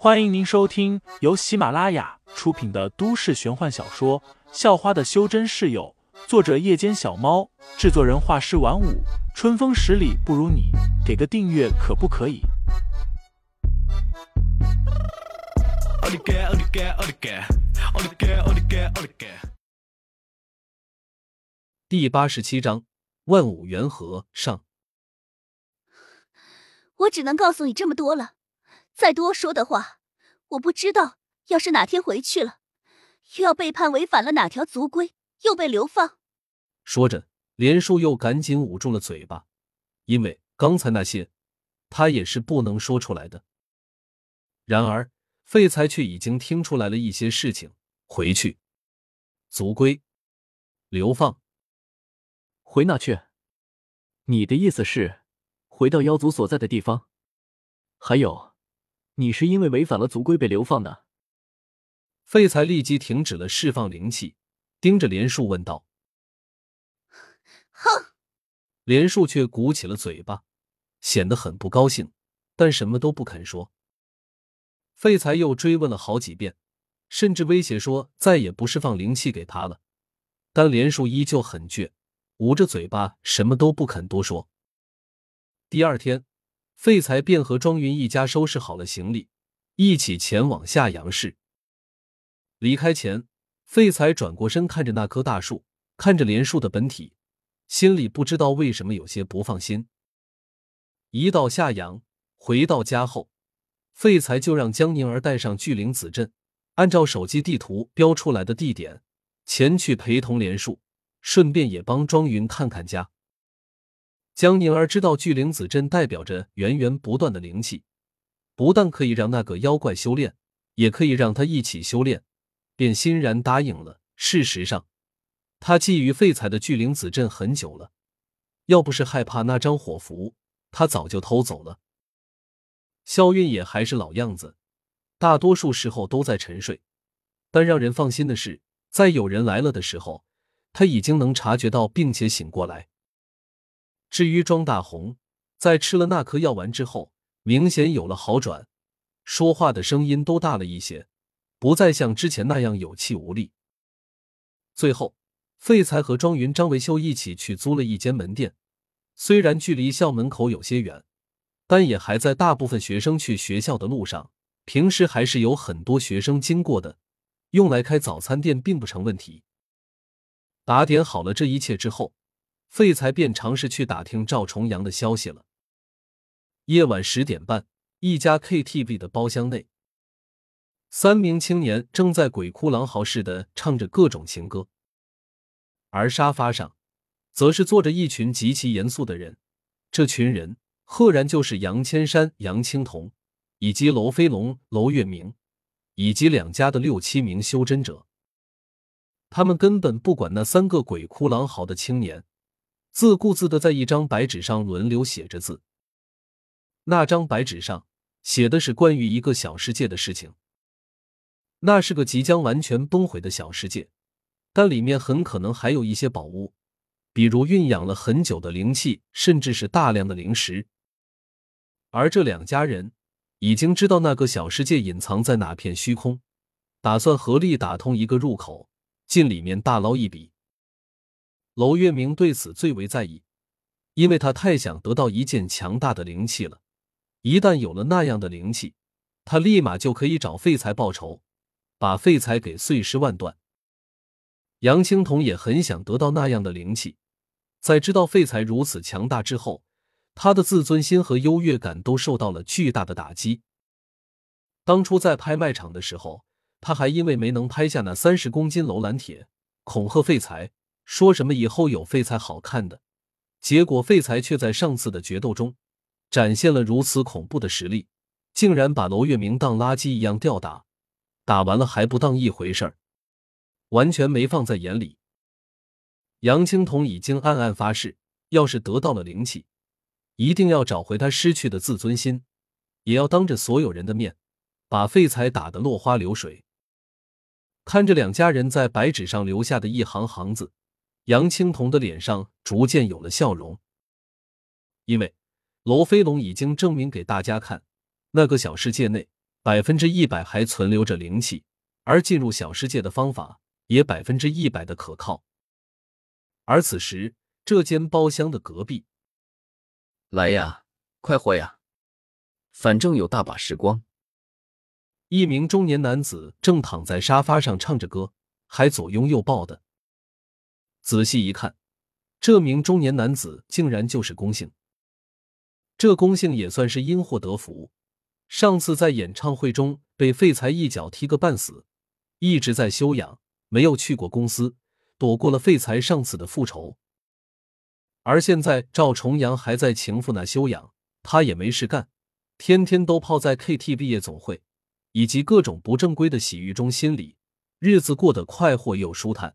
欢迎您收听由喜马拉雅出品的都市玄幻小说《校花的修真室友》，作者：夜间小猫，制作人：画师晚舞，春风十里不如你，给个订阅可不可以？第八十七章万物元和上。我只能告诉你这么多了。再多说的话，我不知道。要是哪天回去了，又要被判违反了哪条族规，又被流放。说着，连树又赶紧捂住了嘴巴，因为刚才那些，他也是不能说出来的。然而，废材却已经听出来了一些事情。回去，族规，流放，回哪去？你的意思是，回到妖族所在的地方？还有。你是因为违反了族规被流放的？废材立即停止了释放灵气，盯着连树问道：“哼！”连树却鼓起了嘴巴，显得很不高兴，但什么都不肯说。废材又追问了好几遍，甚至威胁说再也不释放灵气给他了，但连树依旧很倔，捂着嘴巴，什么都不肯多说。第二天。废材便和庄云一家收拾好了行李，一起前往夏阳市。离开前，废材转过身看着那棵大树，看着连树的本体，心里不知道为什么有些不放心。一到夏阳，回到家后，废材就让江宁儿带上巨灵子阵，按照手机地图标出来的地点前去陪同连树，顺便也帮庄云看看家。江宁儿知道巨灵子阵代表着源源不断的灵气，不但可以让那个妖怪修炼，也可以让他一起修炼，便欣然答应了。事实上，他觊觎废材的巨灵子阵很久了，要不是害怕那张火符，他早就偷走了。萧韵也还是老样子，大多数时候都在沉睡，但让人放心的是，在有人来了的时候，他已经能察觉到并且醒过来。至于庄大红，在吃了那颗药丸之后，明显有了好转，说话的声音都大了一些，不再像之前那样有气无力。最后，废材和庄云、张维修一起去租了一间门店，虽然距离校门口有些远，但也还在大部分学生去学校的路上。平时还是有很多学生经过的，用来开早餐店并不成问题。打点好了这一切之后。废材便尝试去打听赵重阳的消息了。夜晚十点半，一家 KTV 的包厢内，三名青年正在鬼哭狼嚎似的唱着各种情歌，而沙发上，则是坐着一群极其严肃的人。这群人赫然就是杨千山、杨青铜，以及娄飞龙、娄月明，以及两家的六七名修真者。他们根本不管那三个鬼哭狼嚎的青年。自顾自的在一张白纸上轮流写着字。那张白纸上写的是关于一个小世界的事情。那是个即将完全崩毁的小世界，但里面很可能还有一些宝物，比如蕴养了很久的灵气，甚至是大量的灵石。而这两家人已经知道那个小世界隐藏在哪片虚空，打算合力打通一个入口，进里面大捞一笔。娄月明对此最为在意，因为他太想得到一件强大的灵气了。一旦有了那样的灵气，他立马就可以找废材报仇，把废材给碎尸万段。杨青铜也很想得到那样的灵气，在知道废材如此强大之后，他的自尊心和优越感都受到了巨大的打击。当初在拍卖场的时候，他还因为没能拍下那三十公斤楼兰铁，恐吓废材。说什么以后有废材好看的，结果废材却在上次的决斗中展现了如此恐怖的实力，竟然把娄月明当垃圾一样吊打，打完了还不当一回事儿，完全没放在眼里。杨青铜已经暗暗发誓，要是得到了灵气，一定要找回他失去的自尊心，也要当着所有人的面把废材打得落花流水。看着两家人在白纸上留下的一行行字。杨青铜的脸上逐渐有了笑容，因为罗飞龙已经证明给大家看，那个小世界内百分之一百还存留着灵气，而进入小世界的方法也百分之一百的可靠。而此时，这间包厢的隔壁，来呀，快活呀，反正有大把时光。一名中年男子正躺在沙发上唱着歌，还左拥右抱的。仔细一看，这名中年男子竟然就是龚姓。这龚姓也算是因祸得福，上次在演唱会中被废材一脚踢个半死，一直在休养，没有去过公司，躲过了废材上次的复仇。而现在赵重阳还在情妇那休养，他也没事干，天天都泡在 KTV 夜总会以及各种不正规的洗浴中心里，日子过得快活又舒坦。